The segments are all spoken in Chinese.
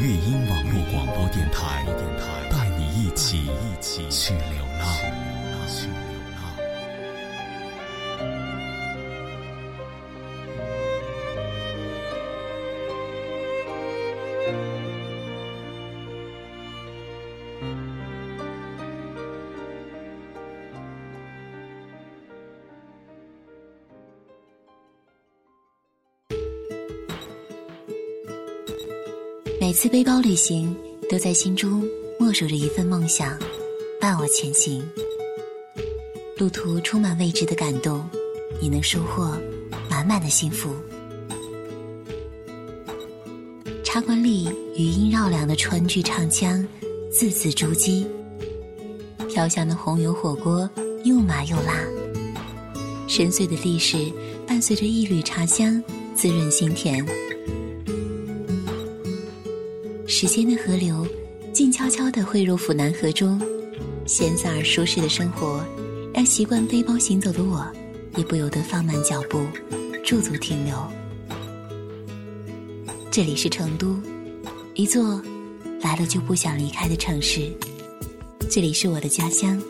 乐音网络广播电台，带你一起去流浪。次背包旅行，都在心中默守着一份梦想，伴我前行。路途充满未知的感动，你能收获满满的幸福。茶馆里余音绕梁的川剧唱腔，字字珠玑。飘香的红油火锅又麻又辣，深邃的历史伴随着一缕茶香，滋润心田。时间的河流，静悄悄地汇入府南河中，闲散而舒适的生活，让习惯背包行走的我，也不由得放慢脚步，驻足停留。这里是成都，一座来了就不想离开的城市，这里是我的家乡。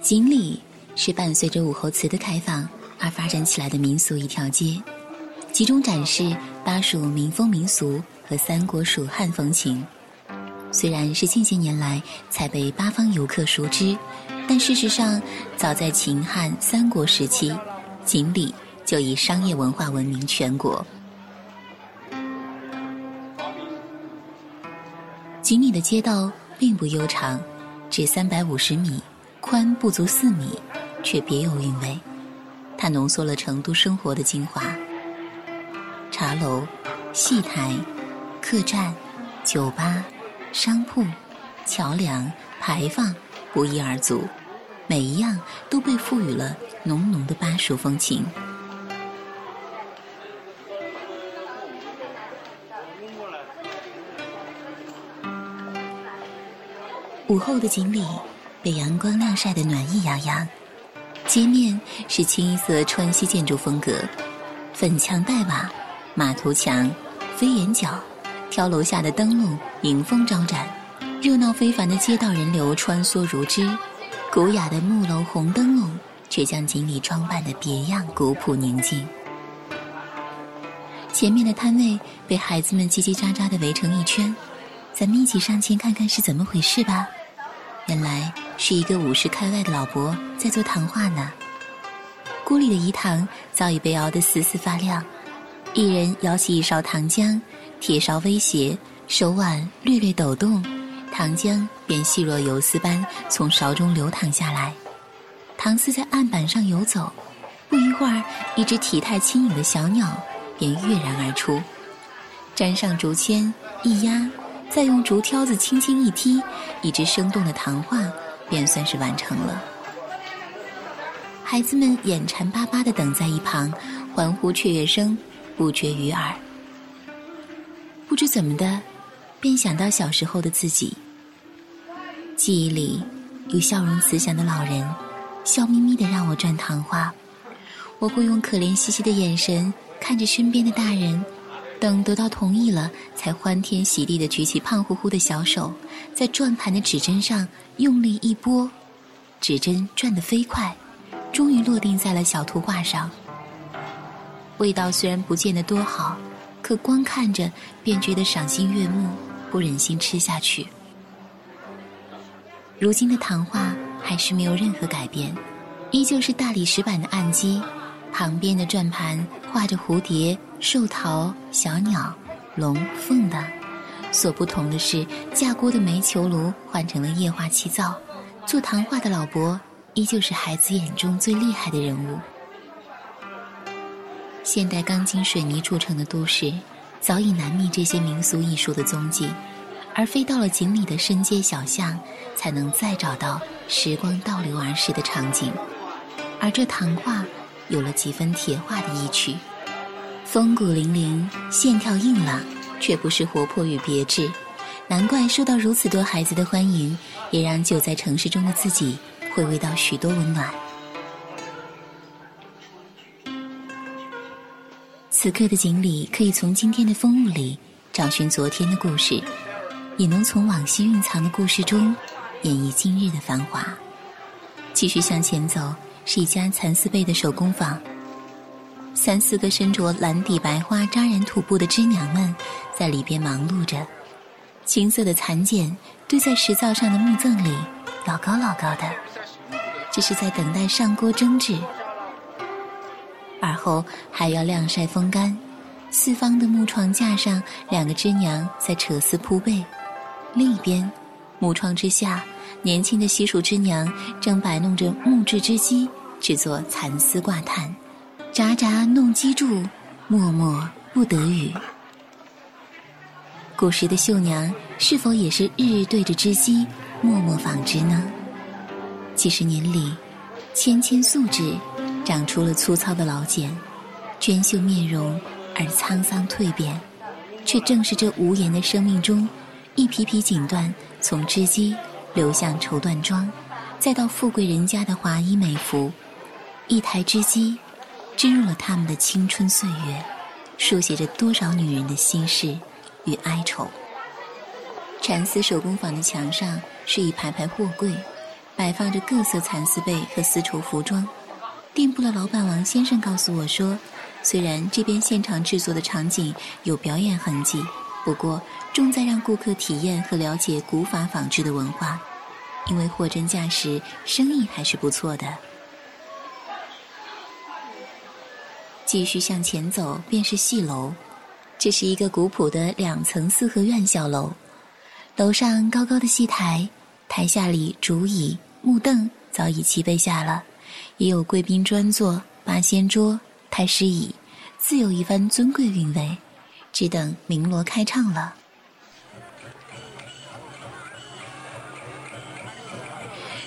锦鲤。是伴随着武侯祠的开放而发展起来的民俗一条街，集中展示巴蜀民风民俗和三国蜀汉风情。虽然是近些年来才被八方游客熟知，但事实上，早在秦汉三国时期，锦里就以商业文化闻名全国。锦里的街道并不悠长，只三百五十米，宽不足四米。却别有韵味，它浓缩了成都生活的精华。茶楼、戏台、客栈、酒吧、商铺、桥梁、牌坊不一而足，每一样都被赋予了浓浓的巴蜀风情。午后的锦里被阳光晾晒得暖意洋洋。街面是清一色川西建筑风格，粉墙黛瓦、马头墙、飞檐角，挑楼下的灯笼迎风招展，热闹非凡的街道人流穿梭如织，古雅的木楼红灯笼却将锦里装扮的别样古朴宁静。前面的摊位被孩子们叽叽喳喳的围成一圈，咱们一起上前看看是怎么回事吧。原来是一个五十开外的老伯在做糖画呢。锅里的饴糖早已被熬得丝丝发亮，一人舀起一勺糖浆，铁勺微斜，手腕略略抖动，糖浆便细若游丝般从勺中流淌下来。糖丝在案板上游走，不一会儿，一只体态轻盈的小鸟便跃然而出，沾上竹签一压。再用竹挑子轻轻一踢，一只生动的糖画便算是完成了。孩子们眼馋巴巴的等在一旁，欢呼雀跃声不绝于耳。不知怎么的，便想到小时候的自己。记忆里有笑容慈祥的老人，笑眯眯的让我转糖花，我会用可怜兮兮的眼神看着身边的大人。等得到同意了，才欢天喜地的举起胖乎乎的小手，在转盘的指针上用力一拨，指针转得飞快，终于落定在了小图画上。味道虽然不见得多好，可光看着便觉得赏心悦目，不忍心吃下去。如今的糖画还是没有任何改变，依旧是大理石板的案基，旁边的转盘画着蝴蝶、寿桃、小鸟、龙凤的。所不同的是，架锅的煤球炉换成了液化气灶，做糖画的老伯依旧是孩子眼中最厉害的人物。现代钢筋水泥铸成的都市，早已难觅这些民俗艺术的踪迹，而非到了锦里的深街小巷，才能再找到时光倒流而逝的场景。而这糖画，有了几分铁画的意趣，风骨凛凛，线条硬朗。却不失活泼与别致，难怪受到如此多孩子的欢迎，也让久在城市中的自己回味到许多温暖。此刻的锦鲤可以从今天的风物里找寻昨天的故事，也能从往昔蕴藏的故事中演绎今日的繁华。继续向前走，是一家蚕丝被的手工坊。三四个身着蓝底白花扎染土布的织娘们，在里边忙碌着。青色的蚕茧堆在石灶上的木甑里，老高老高的，这是在等待上锅蒸制。而后还要晾晒风干。四方的木床架上，两个织娘在扯丝铺被；另一边，木窗之下，年轻的西蜀织娘正摆弄着木质织机，制作蚕丝挂毯。札札弄机杼，脉脉不得语。古时的绣娘是否也是日日对着织机默默纺织呢？几十年里，纤纤素指长出了粗糙的老茧，娟秀面容而沧桑蜕变，却正是这无言的生命中，一批批锦缎从织机流向绸缎庄，再到富贵人家的华衣美服，一台织机。织入了他们的青春岁月，书写着多少女人的心事与哀愁。蚕丝手工坊的墙上是一排排货柜，摆放着各色蚕丝被和丝绸服装。店铺的老板王先生告诉我说，虽然这边现场制作的场景有表演痕迹，不过重在让顾客体验和了解古法纺织的文化，因为货真价实，生意还是不错的。继续向前走，便是戏楼。这是一个古朴的两层四合院小楼，楼上高高的戏台，台下里竹椅木凳早已齐备下了，也有贵宾专座、八仙桌、太师椅，自有一番尊贵韵味，只等鸣锣开唱了。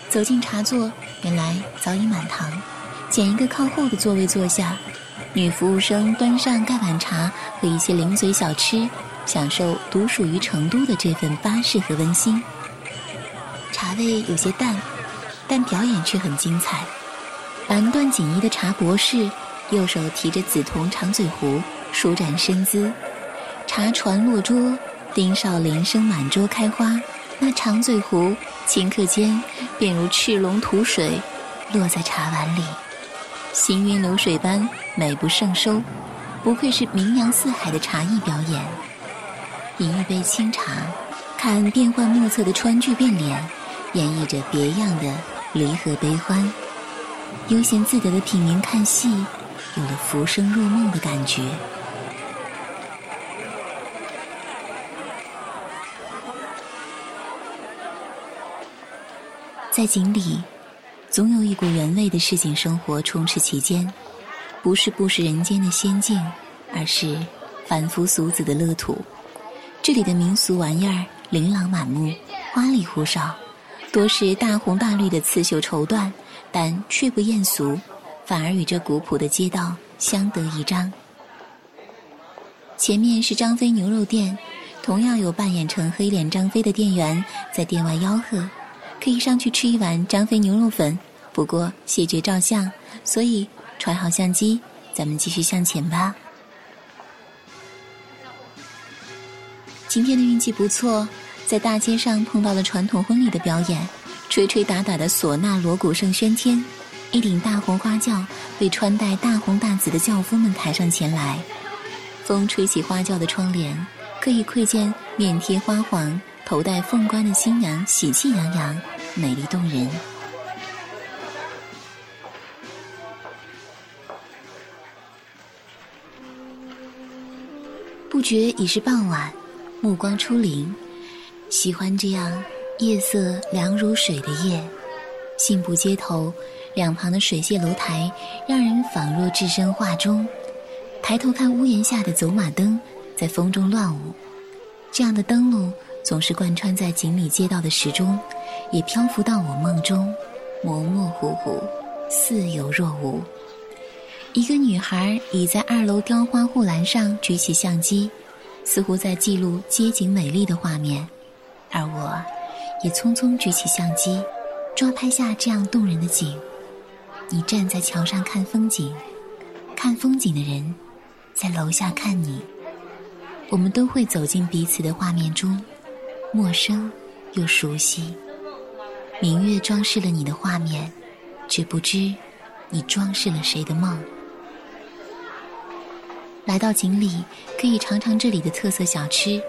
走进茶座，原来早已满堂，捡一个靠后的座位坐下。女服务生端上盖碗茶和一些零嘴小吃，享受独属于成都的这份巴适和温馨。茶味有些淡，但表演却很精彩。蓝缎锦衣的茶博士，右手提着紫铜长嘴壶，舒展身姿。茶船落桌，丁少林声满桌开花。那长嘴壶顷刻间便如赤龙吐水，落在茶碗里。行云流水般美不胜收，不愧是名扬四海的茶艺表演。饮一杯清茶，看变幻莫测的川剧变脸，演绎着别样的离合悲欢。悠闲自得的品茗看戏，有了浮生若梦的感觉。在井里。总有一股原味的市井生活充斥其间，不是不食人间的仙境，而是凡夫俗子的乐土。这里的民俗玩意儿琳琅满目，花里胡哨，多是大红大绿的刺绣绸缎，但却不艳俗，反而与这古朴的街道相得益彰。前面是张飞牛肉店，同样有扮演成黑脸张飞的店员在店外吆喝。可以上去吃一碗张飞牛肉粉，不过谢绝照相，所以揣好相机，咱们继续向前吧。今天的运气不错，在大街上碰到了传统婚礼的表演，吹吹打打的唢呐锣鼓声喧天，一顶大红花轿被穿戴大红大紫的轿夫们抬上前来，风吹起花轿的窗帘，可以窥见面贴花黄、头戴凤冠的新娘喜气洋洋，美丽动人。觉已是傍晚，暮光初临，喜欢这样夜色凉如水的夜。信步街头，两旁的水榭楼台让人仿若置身画中。抬头看屋檐下的走马灯，在风中乱舞。这样的灯笼总是贯穿在锦里街道的时钟，也漂浮到我梦中，模模糊糊，似有若无。一个女孩倚在二楼雕花护栏上，举起相机，似乎在记录街景美丽的画面，而我，也匆匆举起相机，抓拍下这样动人的景。你站在桥上看风景，看风景的人，在楼下看你。我们都会走进彼此的画面中，陌生又熟悉。明月装饰了你的画面，只不知，你装饰了谁的梦。来到锦里，可以尝尝这里的特色小吃：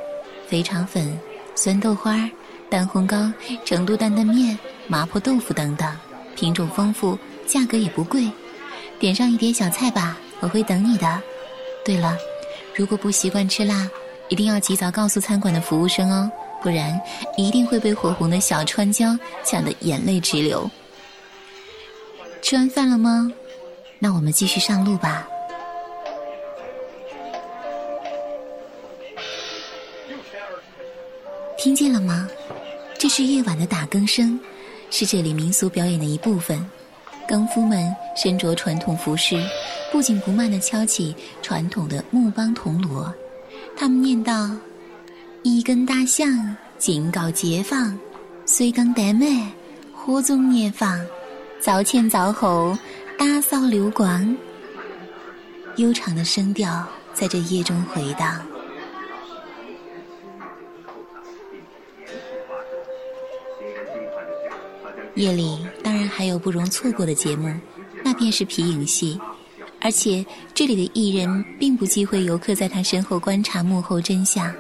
肥肠粉、酸豆花、蛋烘糕、成都担担面、麻婆豆腐等等，品种丰富，价格也不贵。点上一碟小菜吧，我会等你的。对了，如果不习惯吃辣，一定要及早告诉餐馆的服务生哦，不然一定会被火红的小川椒呛得眼泪直流。吃完饭了吗？那我们继续上路吧。听见了吗？这是夜晚的打更声，是这里民俗表演的一部分。更夫们身着传统服饰，不紧不慢地敲起传统的木梆铜锣。他们念道：“一根大象警告街坊，水缸带满火种年放，灶前灶后打扫溜光。”悠长的声调在这夜中回荡。夜里当然还有不容错过的节目，那便是皮影戏。而且这里的艺人并不忌讳游客在他身后观察幕后真相。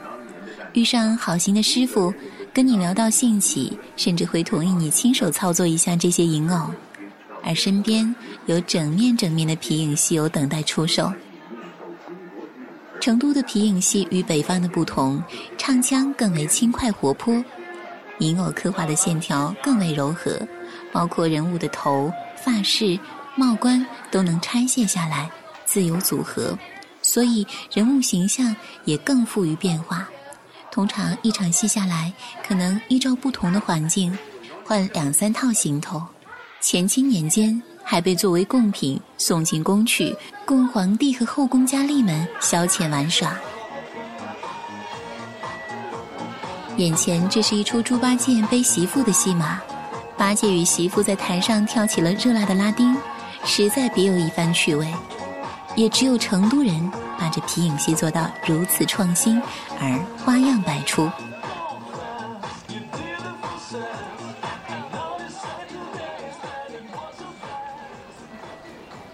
遇上好心的师傅，跟你聊到兴起，甚至会同意你亲手操作一下这些银偶。而身边有整面整面的皮影戏偶等待出售。成都的皮影戏与北方的不同，唱腔更为轻快活泼。银偶刻画的线条更为柔和，包括人物的头、发饰、帽冠都能拆卸下来，自由组合，所以人物形象也更富于变化。通常一场戏下来，可能依照不同的环境，换两三套行头。乾清年间还被作为贡品送进宫去，供皇帝和后宫佳丽们消遣玩耍。眼前这是一出猪八戒背媳妇的戏码，八戒与媳妇在台上跳起了热辣的拉丁，实在别有一番趣味。也只有成都人把这皮影戏做到如此创新而花样百出。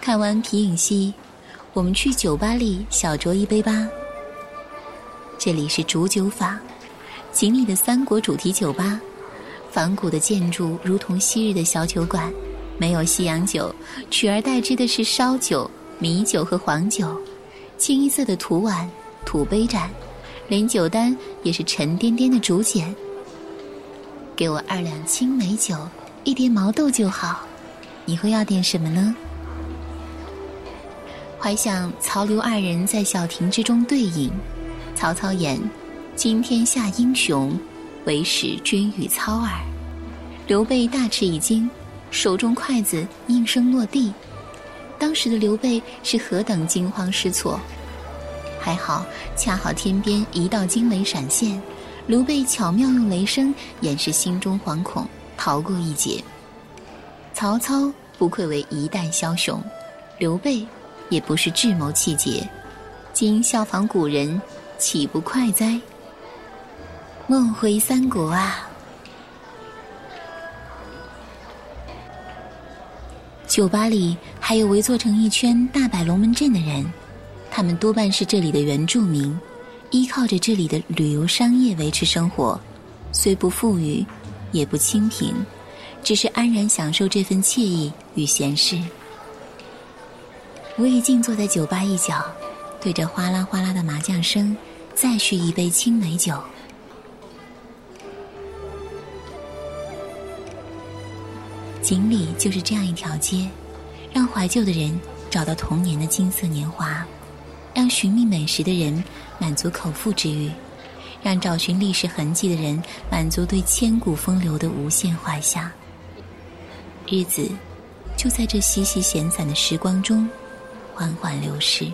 看完皮影戏，我们去酒吧里小酌一杯吧。这里是煮酒坊。锦里的三国主题酒吧，仿古的建筑如同昔日的小酒馆，没有西洋酒，取而代之的是烧酒、米酒和黄酒，清一色的土碗、土杯盏，连酒单也是沉甸甸的竹简。给我二两青梅酒，一碟毛豆就好。你会要点什么呢？怀想曹刘二人在小亭之中对饮，曹操言。今天下英雄，唯使君与操耳。刘备大吃一惊，手中筷子应声落地。当时的刘备是何等惊慌失措！还好，恰好天边一道惊雷闪现，刘备巧妙用雷声掩饰心中惶恐，逃过一劫。曹操不愧为一代枭雄，刘备也不是智谋气节。今效仿古人，岂不快哉？梦回三国啊！酒吧里还有围坐成一圈大摆龙门阵的人，他们多半是这里的原住民，依靠着这里的旅游商业维持生活，虽不富裕，也不清贫，只是安然享受这份惬意与闲适。我已静坐在酒吧一角，对着哗啦哗啦的麻将声，再续一杯青梅酒。锦里就是这样一条街，让怀旧的人找到童年的金色年华，让寻觅美食的人满足口腹之欲，让找寻历史痕迹的人满足对千古风流的无限怀想。日子就在这细细闲散的时光中缓缓流逝。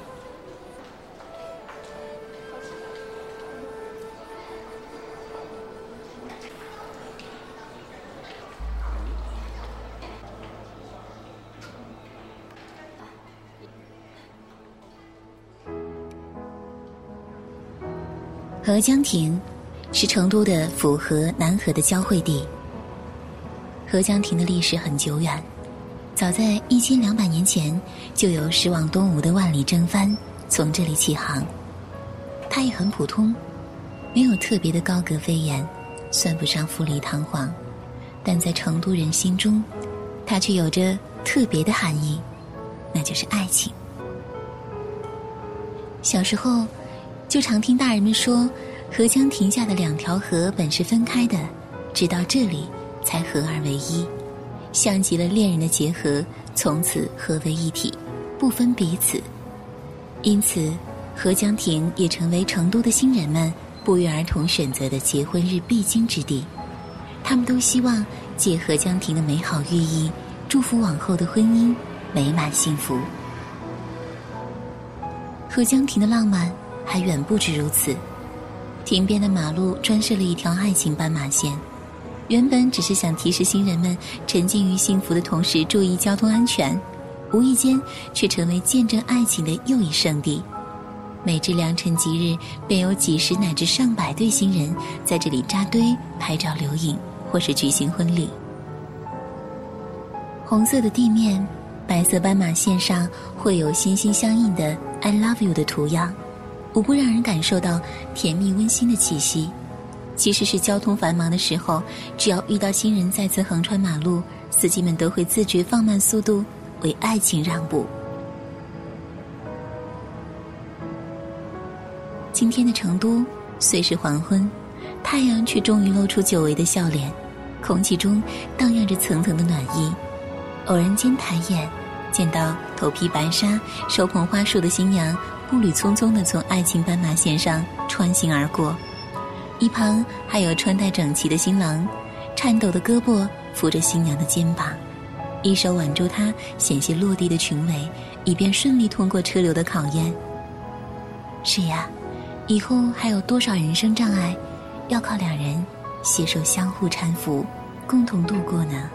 合江亭是成都的府河南河的交汇地。合江亭的历史很久远，早在一千两百年前就有驶往东吴的万里征帆从这里起航。它也很普通，没有特别的高阁飞檐，算不上富丽堂皇，但在成都人心中，它却有着特别的含义，那就是爱情。小时候。就常听大人们说，河江亭下的两条河本是分开的，直到这里才合二为一，像极了恋人的结合，从此合为一体，不分彼此。因此，河江亭也成为成都的新人们不约而同选择的结婚日必经之地。他们都希望借河江亭的美好寓意，祝福往后的婚姻美满幸福。河江亭的浪漫。还远不止如此，亭边的马路专设了一条爱情斑马线，原本只是想提示新人们沉浸于幸福的同时注意交通安全，无意间却成为见证爱情的又一圣地。每至良辰吉日，便有几十乃至上百对新人在这里扎堆拍照留影，或是举行婚礼。红色的地面，白色斑马线上会有心心相印的 “I love you” 的图样。无不让人感受到甜蜜温馨的气息。即使是交通繁忙的时候，只要遇到新人再次横穿马路，司机们都会自觉放慢速度，为爱情让步。今天的成都虽是黄昏，太阳却终于露出久违的笑脸，空气中荡漾着层层的暖意。偶然间抬眼，见到头披白纱、手捧花束的新娘。步履匆匆地从爱情斑马线上穿行而过，一旁还有穿戴整齐的新郎，颤抖的胳膊扶着新娘的肩膀，一手挽住她险些落地的裙尾，以便顺利通过车流的考验。是呀，以后还有多少人生障碍，要靠两人携手相互搀扶，共同度过呢？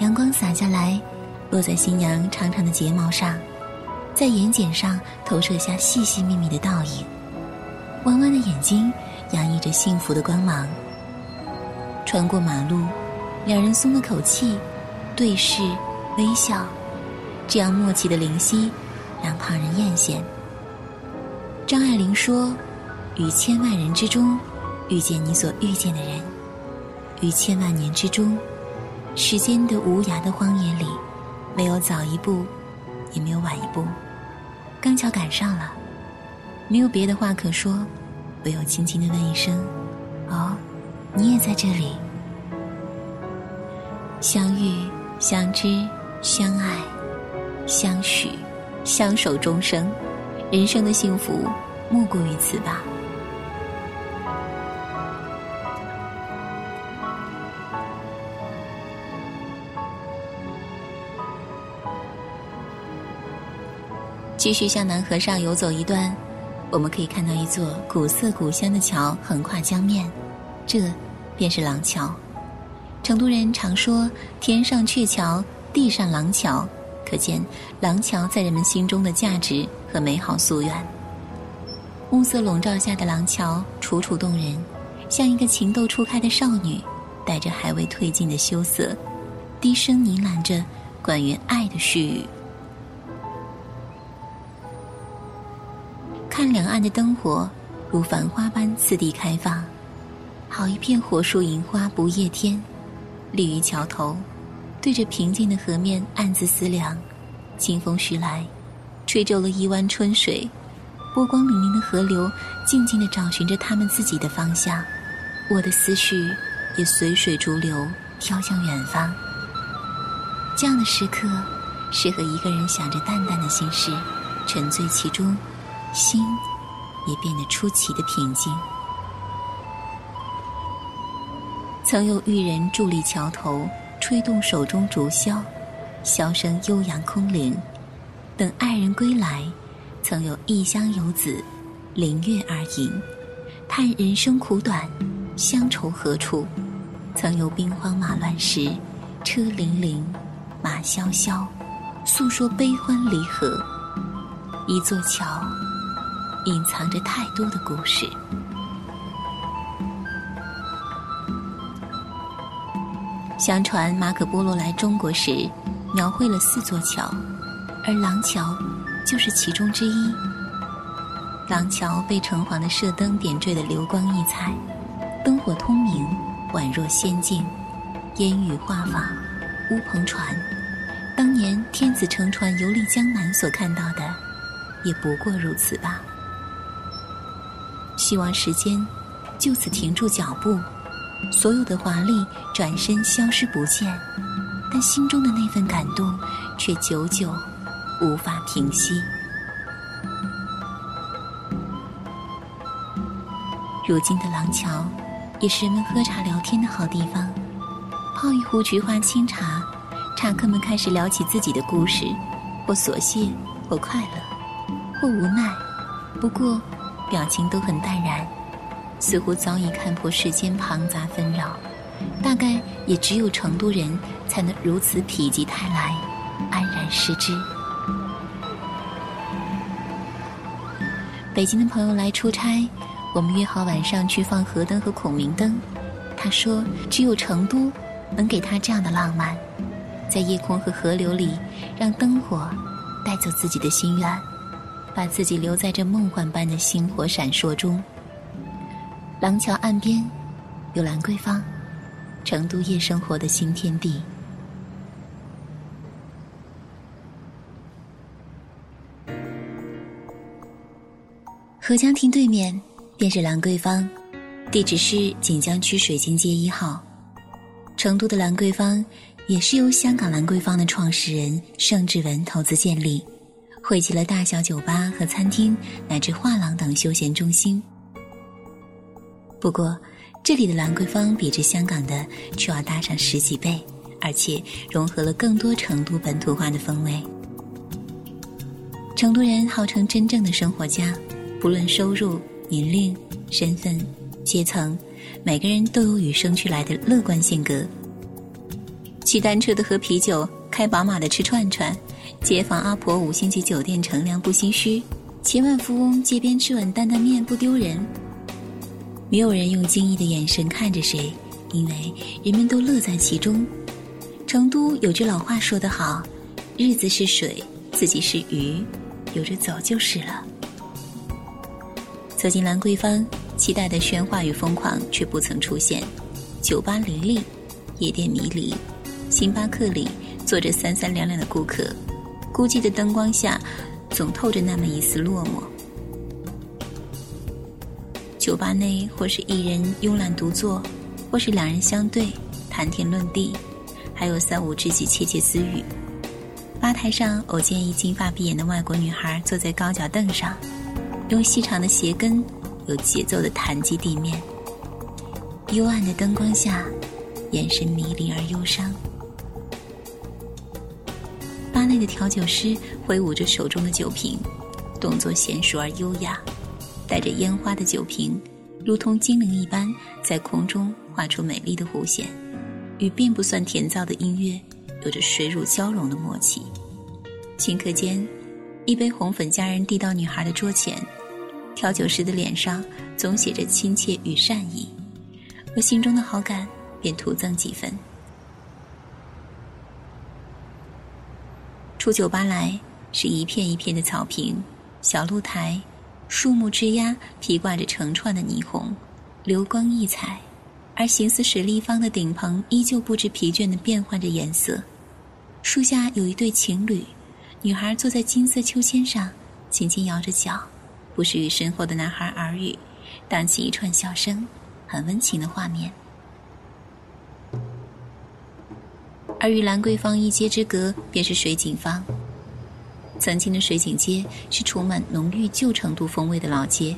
阳光洒下来，落在新娘长长的睫毛上。在眼睑上投射下细细密密的倒影，弯弯的眼睛洋溢着幸福的光芒。穿过马路，两人松了口气，对视微笑，这样默契的灵犀，让旁人艳羡。张爱玲说：“于千万人之中，遇见你所遇见的人；于千万年之中，时间的无涯的荒野里，没有早一步。”也没有晚一步，刚巧赶上了，没有别的话可说，唯有轻轻的问一声：“哦，你也在这里。”相遇、相知、相爱、相许、相守终生，人生的幸福莫过于此吧。继续向南河上游走一段，我们可以看到一座古色古香的桥横跨江面，这便是廊桥。成都人常说“天上鹊桥，地上廊桥”，可见廊桥在人们心中的价值和美好夙愿。暮色笼罩下的廊桥楚楚动人，像一个情窦初开的少女，带着还未褪尽的羞涩，低声呢喃着关于爱的絮语。看两岸的灯火，如繁花般次第开放，好一片火树银花不夜天，立于桥头，对着平静的河面暗自思量。清风徐来，吹皱了一湾春水，波光粼粼的河流静静地找寻着他们自己的方向，我的思绪也随水逐流，飘向远方。这样的时刻，适合一个人想着淡淡的心事，沉醉其中，心也变得出奇的平静。曾有玉人伫立桥头，吹动手中竹箫。箫声悠扬空灵，等爱人归来，曾有异乡游子临月而吟，叹人生苦短，乡愁何处？曾有兵荒马乱时，车辚辚，马萧萧，诉说悲欢离合。一座桥，隐藏着太多的故事。相传马可波罗来中国时。描绘了四座桥，而廊桥就是其中之一。廊桥被橙黄的射灯点缀的流光溢彩，灯火通明，宛若仙境。烟雨画舫，乌篷船，当年天子乘船游历江南所看到的，也不过如此吧。希望时间就此停住脚步，所有的华丽转身消失不见。但心中的那份感动，却久久无法平息。如今的廊桥，也是人们喝茶聊天的好地方。泡一壶菊花清茶，茶客们开始聊起自己的故事，或琐屑，或快乐，或无奈。不过，表情都很淡然，似乎早已看破世间庞杂纷扰。大概也只有成都人才能如此否极泰来，安然视之。北京的朋友来出差，我们约好晚上去放河灯和孔明灯。他说，只有成都能给他这样的浪漫，在夜空和河流里，让灯火带走自己的心愿，把自己留在这梦幻般的星火闪烁中。廊桥岸边有兰桂坊。成都夜生活的新天地。合江亭对面便是兰桂坊，地址是锦江区水晶街一号。成都的兰桂坊也是由香港兰桂坊的创始人盛志文投资建立，汇集了大小酒吧和餐厅乃至画廊等休闲中心。不过，这里的兰桂坊比之香港的却要大上十几倍，而且融合了更多成都本土化的风味。成都人号称真正的生活家，不论收入、年龄、身份、阶层，每个人都有与生俱来的乐观性格。骑单车的喝啤酒，开宝马的吃串串，街坊阿婆五星级酒店乘凉不心虚，千万富翁街边吃碗担担面不丢人。没有人用惊异的眼神看着谁，因为人们都乐在其中。成都有句老话说得好：“日子是水，自己是鱼，有着走就是了。”走进兰桂坊，期待的喧哗与疯狂却不曾出现。酒吧林立，夜店迷离，星巴克里坐着三三两两的顾客，孤寂的灯光下，总透着那么一丝落寞。酒吧内，或是一人慵懒独坐，或是两人相对谈天论地，还有三五知己窃窃私语。吧台上偶见一金发碧眼的外国女孩坐在高脚凳上，用细长的鞋跟有节奏的弹击地面。幽暗的灯光下，眼神迷离而忧伤。内的调酒师挥舞着手中的酒瓶，动作娴熟而优雅。带着烟花的酒瓶，如同精灵一般，在空中画出美丽的弧线，与并不算甜燥的音乐有着水乳交融的默契。顷刻间，一杯红粉佳人递到女孩的桌前，调酒师的脸上总写着亲切与善意，我心中的好感便徒增几分。出酒吧来是一片一片的草坪、小露台、树木枝桠披挂着成串的霓虹，流光溢彩；而形似水立方的顶棚依旧不知疲倦地变换着颜色。树下有一对情侣，女孩坐在金色秋千上，轻轻摇着脚，不时与身后的男孩耳语，荡起一串笑声，很温情的画面。而与兰桂坊一街之隔，便是水井坊。曾经的水井街是充满浓郁旧成都风味的老街，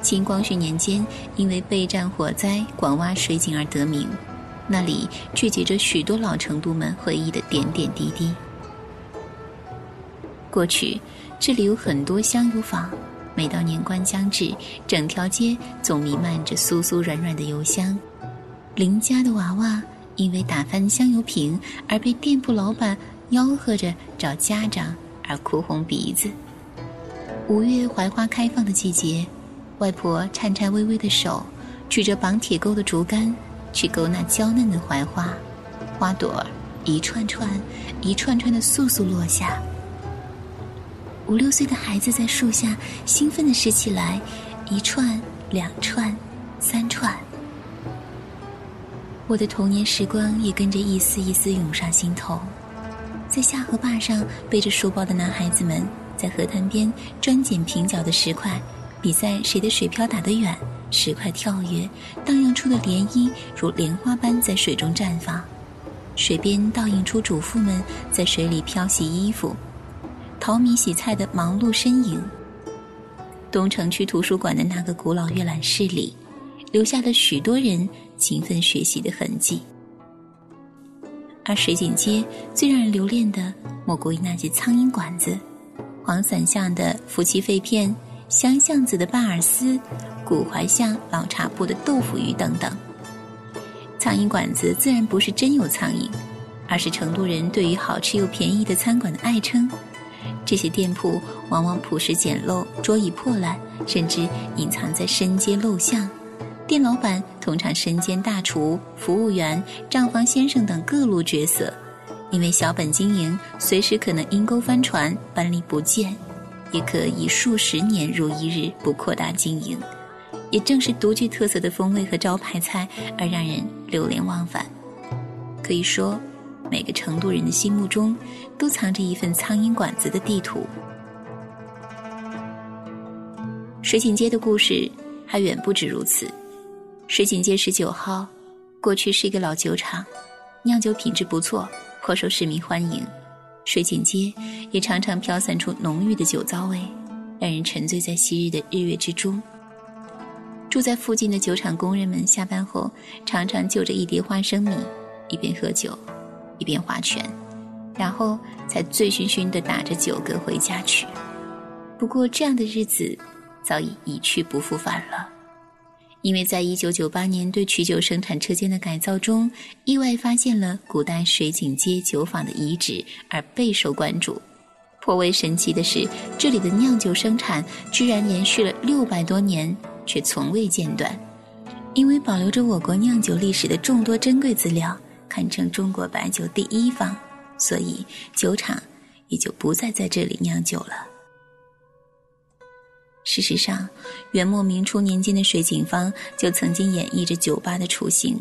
清光绪年间因为备战火灾广挖水井而得名。那里聚集着许多老成都们回忆的点点滴滴。过去这里有很多香油坊，每到年关将至，整条街总弥漫着酥酥软软的油香。邻家的娃娃。因为打翻香油瓶而被店铺老板吆喝着找家长而哭红鼻子。五月槐花开放的季节，外婆颤颤巍巍的手举着绑铁钩的竹竿去勾那娇嫩的槐花，花朵一串串、一串串的簌簌落下。五六岁的孩子在树下兴奋地拾起来，一串、两串、我的童年时光也跟着一丝一丝涌上心头，在下河坝上背着书包的男孩子们，在河滩边专捡平角的石块，比赛谁的水漂打得远，石块跳跃，荡漾出的涟漪如莲花般在水中绽放。水边倒映出主妇们在水里漂洗衣服、淘米洗菜的忙碌身影。东城区图书馆的那个古老阅览室里，留下了许多人。勤奋学习的痕迹，而水井街最让人留恋的，莫过于那些苍蝇馆子、黄伞巷的夫妻肺片、香巷子的巴尔斯、古槐巷老茶铺的豆腐鱼等等。苍蝇馆子自然不是真有苍蝇，而是成都人对于好吃又便宜的餐馆的爱称。这些店铺往往朴实简陋、桌椅破烂，甚至隐藏在深街陋巷。店老板通常身兼大厨、服务员、账房先生等各路角色，因为小本经营，随时可能阴沟翻船、搬离不见，也可以数十年如一日不扩大经营。也正是独具特色的风味和招牌菜，而让人流连忘返。可以说，每个成都人的心目中，都藏着一份苍蝇馆子的地图。水井街的故事还远不止如此。水井街十九号，过去是一个老酒厂，酿酒品质不错，颇受市民欢迎。水井街也常常飘散出浓郁的酒糟味，让人沉醉在昔日的日月之中。住在附近的酒厂工人们下班后，常常就着一碟花生米，一边喝酒，一边划拳，然后才醉醺醺地打着酒嗝回家去。不过，这样的日子早已一去不复返了。因为在一九九八年对曲酒生产车间的改造中，意外发现了古代水井街酒坊的遗址，而备受关注。颇为神奇的是，这里的酿酒生产居然延续了六百多年，却从未间断。因为保留着我国酿酒历史的众多珍贵资料，堪称中国白酒第一方，所以酒厂也就不再在这里酿酒了。事实上，元末明初年间的水井坊就曾经演绎着酒吧的雏形。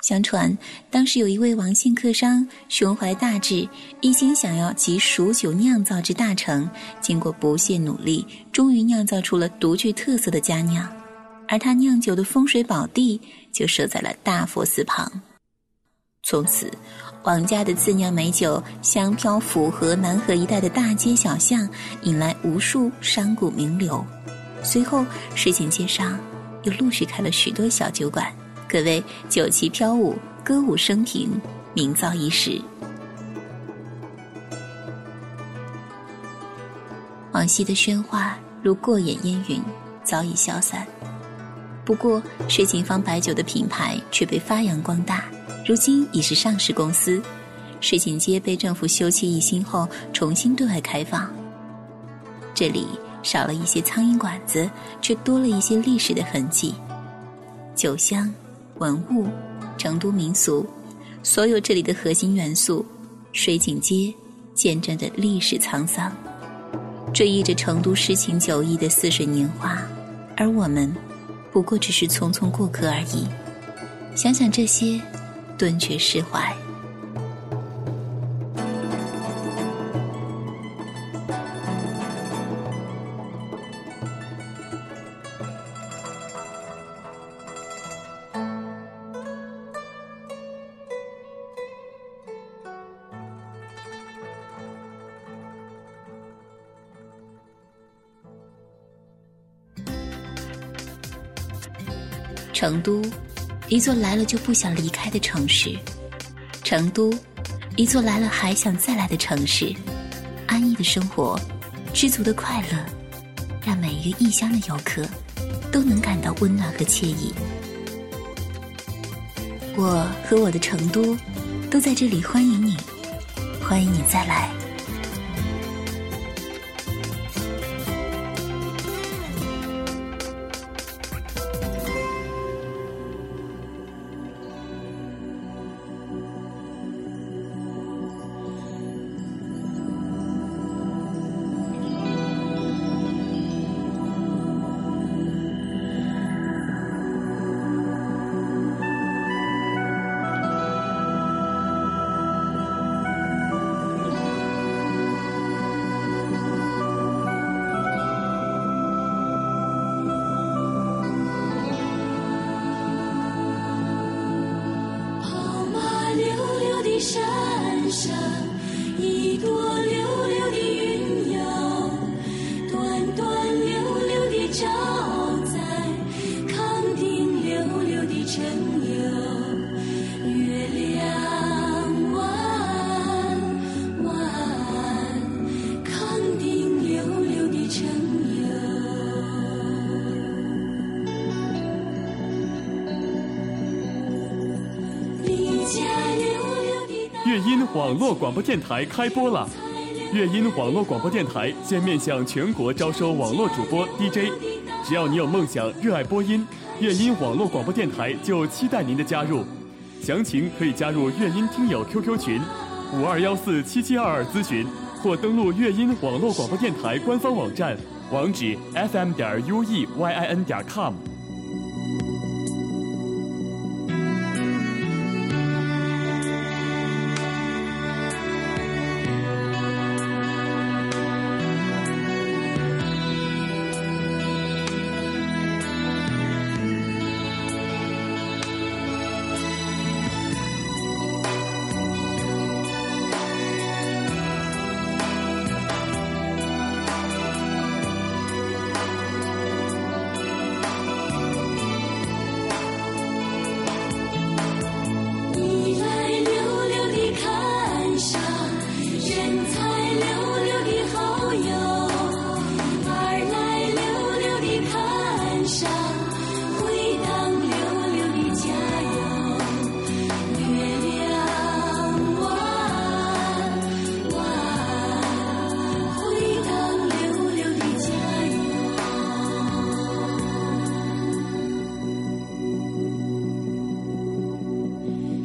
相传，当时有一位王姓客商，胸怀大志，一心想要集蜀酒酿造之大成。经过不懈努力，终于酿造出了独具特色的佳酿。而他酿酒的风水宝地就设在了大佛寺旁。从此，王家的自酿美酒香飘府河南河一带的大街小巷，引来无数商贾名流。随后，水井街上又陆续开了许多小酒馆，可谓酒旗飘舞、歌舞升平，名噪一时。往昔的喧哗如过眼烟云，早已消散。不过，水井坊白酒的品牌却被发扬光大，如今已是上市公司。水井街被政府修葺一新后，重新对外开放。这里。少了一些苍蝇馆子，却多了一些历史的痕迹。酒香、文物、成都民俗，所有这里的核心元素——水井街，见证着历史沧桑，追忆着成都诗情酒意的似水年华，而我们，不过只是匆匆过客而已。想想这些，顿觉释怀。成都，一座来了就不想离开的城市；成都，一座来了还想再来的城市。安逸的生活，知足的快乐，让每一个异乡的游客都能感到温暖和惬意。我和我的成都，都在这里欢迎你，欢迎你再来。网络广播电台开播了！乐音网络广播电台现面向全国招收网络主播 DJ，只要你有梦想、热爱播音，乐音网络广播电台就期待您的加入。详情可以加入乐音听友 QQ 群五二幺四七七二二咨询，或登录乐音网络广播电台官方网站，网址 fm 点 u e y i n 点 com。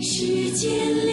时间里。